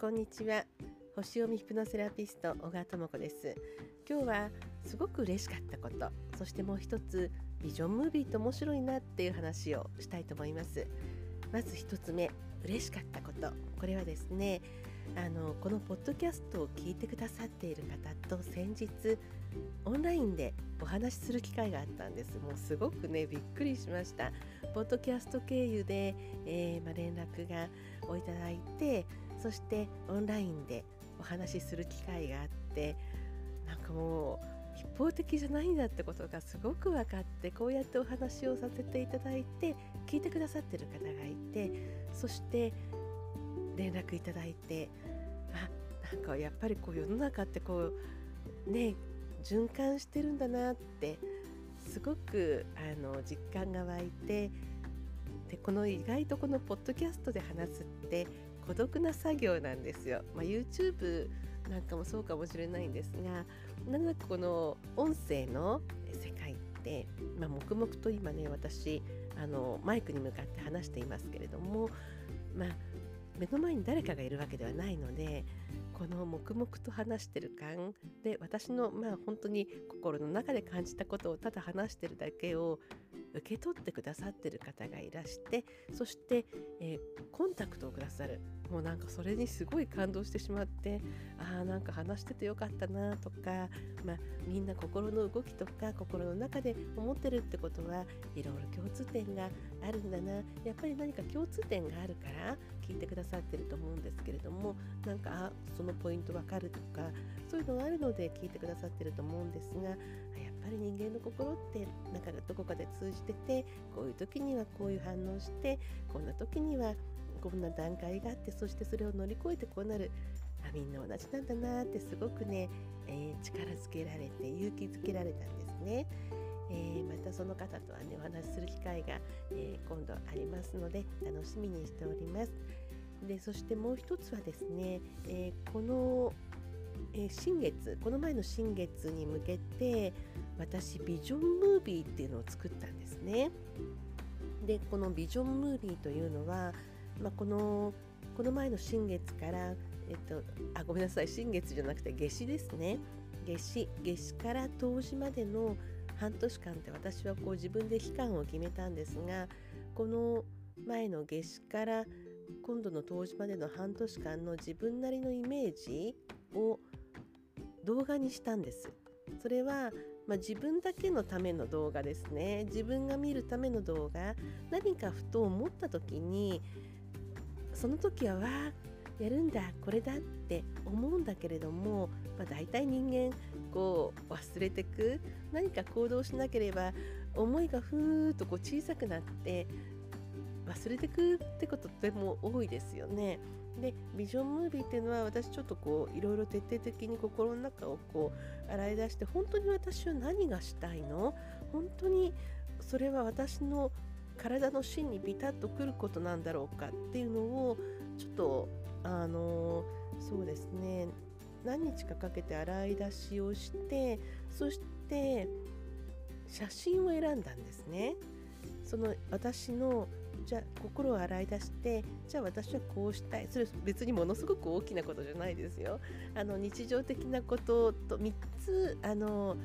こんにちは。星読みヒプノセラピスト小川智子です。今日はすごく嬉しかったことそしてもう一つビジョンムービーって面白いなっていう話をしたいと思います。まず一つ目嬉しかったこと。これはですねあのこのポッドキャストを聞いてくださっている方と先日オンラインでお話しする機会があったんです。もうすごくねびっくりしました。ポッドキャスト経由で、えー、ま、連絡がをいただいてそしてオンラインでお話しする機会があってなんかもう一方的じゃないんだってことがすごく分かってこうやってお話をさせていただいて聞いてくださってる方がいてそして連絡いただいてあなんかやっぱりこう世の中ってこうね循環してるんだなってすごくあの実感が湧いてでこの意外とこのポッドキャストで話すって孤独な作業なんですよ。まあ、YouTube なんかもそうかもしれないんですがなんだかこの音声の世界って、まあ、黙々と今ね私あのマイクに向かって話していますけれども、まあ、目の前に誰かがいるわけではないのでこの黙々と話してる感で私のまあ本当に心の中で感じたことをただ話してるだけを受け取ってくださってる方がいらしてそして、えー、コンタクトをくださる。もうなんかそれにすごい感動してしまってああんか話しててよかったなとか、まあ、みんな心の動きとか心の中で思ってるってことはいろいろ共通点があるんだな。やっぱり何か共通点があるから聞いてくださってると思うんですけれどもなんかあそのポイントわかるとかそういうのがあるので聞いてくださってると思うんですがやっぱり人間の心ってなんかどこかで通じててこういう時にはこういう反応してこんな時にはこんな段階があってそしてそれを乗り越えてこうなるあみんな同じなんだなってすごくね、えー、力づけられて勇気づけられたんですね。えー、またその方とはねお話しする機会が、えー、今度ありますので楽しみにしております。でそしてもう一つはですね、えー、この、え新月この前の新月に向けて私ビジョンムービーっていうのを作ったんですね。でこのビジョンムービーというのは、まあ、このこの前の新月から、えっと、あごめんなさい新月じゃなくて夏至ですね夏至夏至から冬至までの半年間って私はこう自分で期間を決めたんですがこの前の夏至から今度の冬至までの半年間の自分なりのイメージを動画にしたんです。それは、まあ、自分だけのための動画ですね。自分が見るための動画。何かふと思った時にその時はわあやるんだこれだって思うんだけれども、まあ、大体人間こう忘れてく。何か行動しなければ思いがふーっとこう小さくなって忘れてくってことっても多いですよね。でビジョンムービーっていうのは私ちょっとこういろいろ徹底的に心の中をこう洗い出して本当に私は何がしたいの？本当にそれは私の体の芯にビタッとくることなんだろうかっていうのをちょっとあのそうですね何日かかけて洗い出しをしてそして写真を選んだんですね。その私のじゃあ心を洗い出してじゃあ私はこうしたいそれ別にものすごく大きなことじゃないですよあの日常的なことと3つあの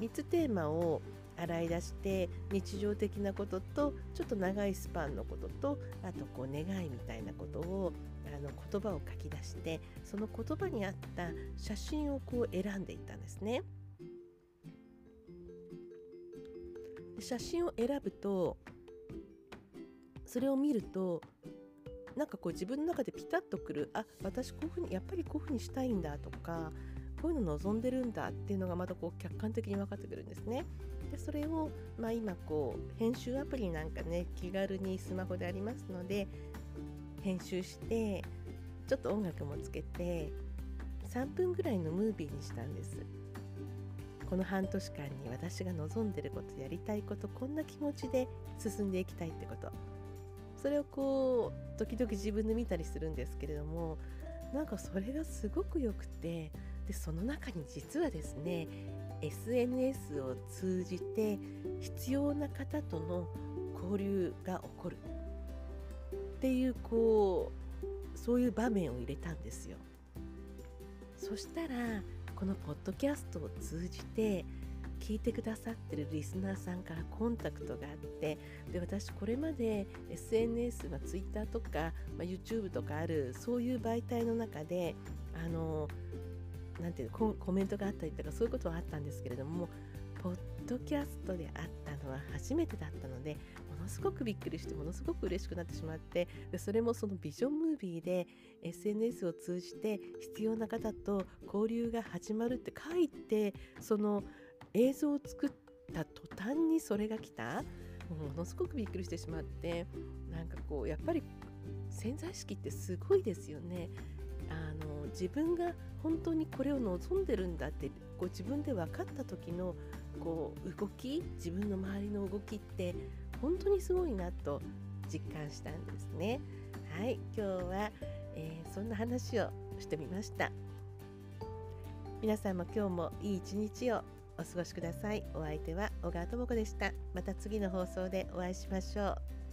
3つテーマを洗い出して日常的なこととちょっと長いスパンのこととあとこう願いみたいなことをあの言葉を書き出してその言葉に合った写真をこう選んでいったんですね。写真を選ぶとそれを見るとなんかこう自分の中でピタッとくるあ私こういうふうにやっぱりこういうふうにしたいんだとかこういうの望んでるんだっていうのがまたこう客観的に分かってくるんですね。でそれを、まあ、今こう編集アプリなんかね気軽にスマホでありますので編集してちょっと音楽もつけて3分ぐらいのムービーにしたんです。この半年間に私が望んでることやりたいことこんな気持ちで進んでいきたいってことそれをこう時々自分で見たりするんですけれどもなんかそれがすごくよくてでその中に実はですね SNS を通じて必要な方との交流が起こる。っていうこうそういう場面を入れたんですよ。そしたらこのポッドキャストを通じて聞いてくださってるリスナーさんからコンタクトがあってで私これまで SNS、まあ、Twitter とか、まあ、YouTube とかあるそういう媒体の中であのなんていうココメントがあったりとかそういうことはあったんですけれどもポッドキャストであったのは初めてだったのでものすごくびっくりしてものすごく嬉しくなってしまってでそれもそのビジョンムービーで SNS を通じて必要な方と交流が始まるって書いてその映像を作った途端にそれが来たものすごくびっくりしてしまってなんかこうやっぱり潜在意識ってすごいですよね。あの自分が本当にこれを望んでるんだってこう自分で分かった時のこう動き自分の周りの動きって本当にすごいなと実感したんですね。はい今日は、えー、そんな話をしてみました。皆さんも今日もいい一日をお過ごしください。お相手は小川智子でした。また次の放送でお会いしましょう。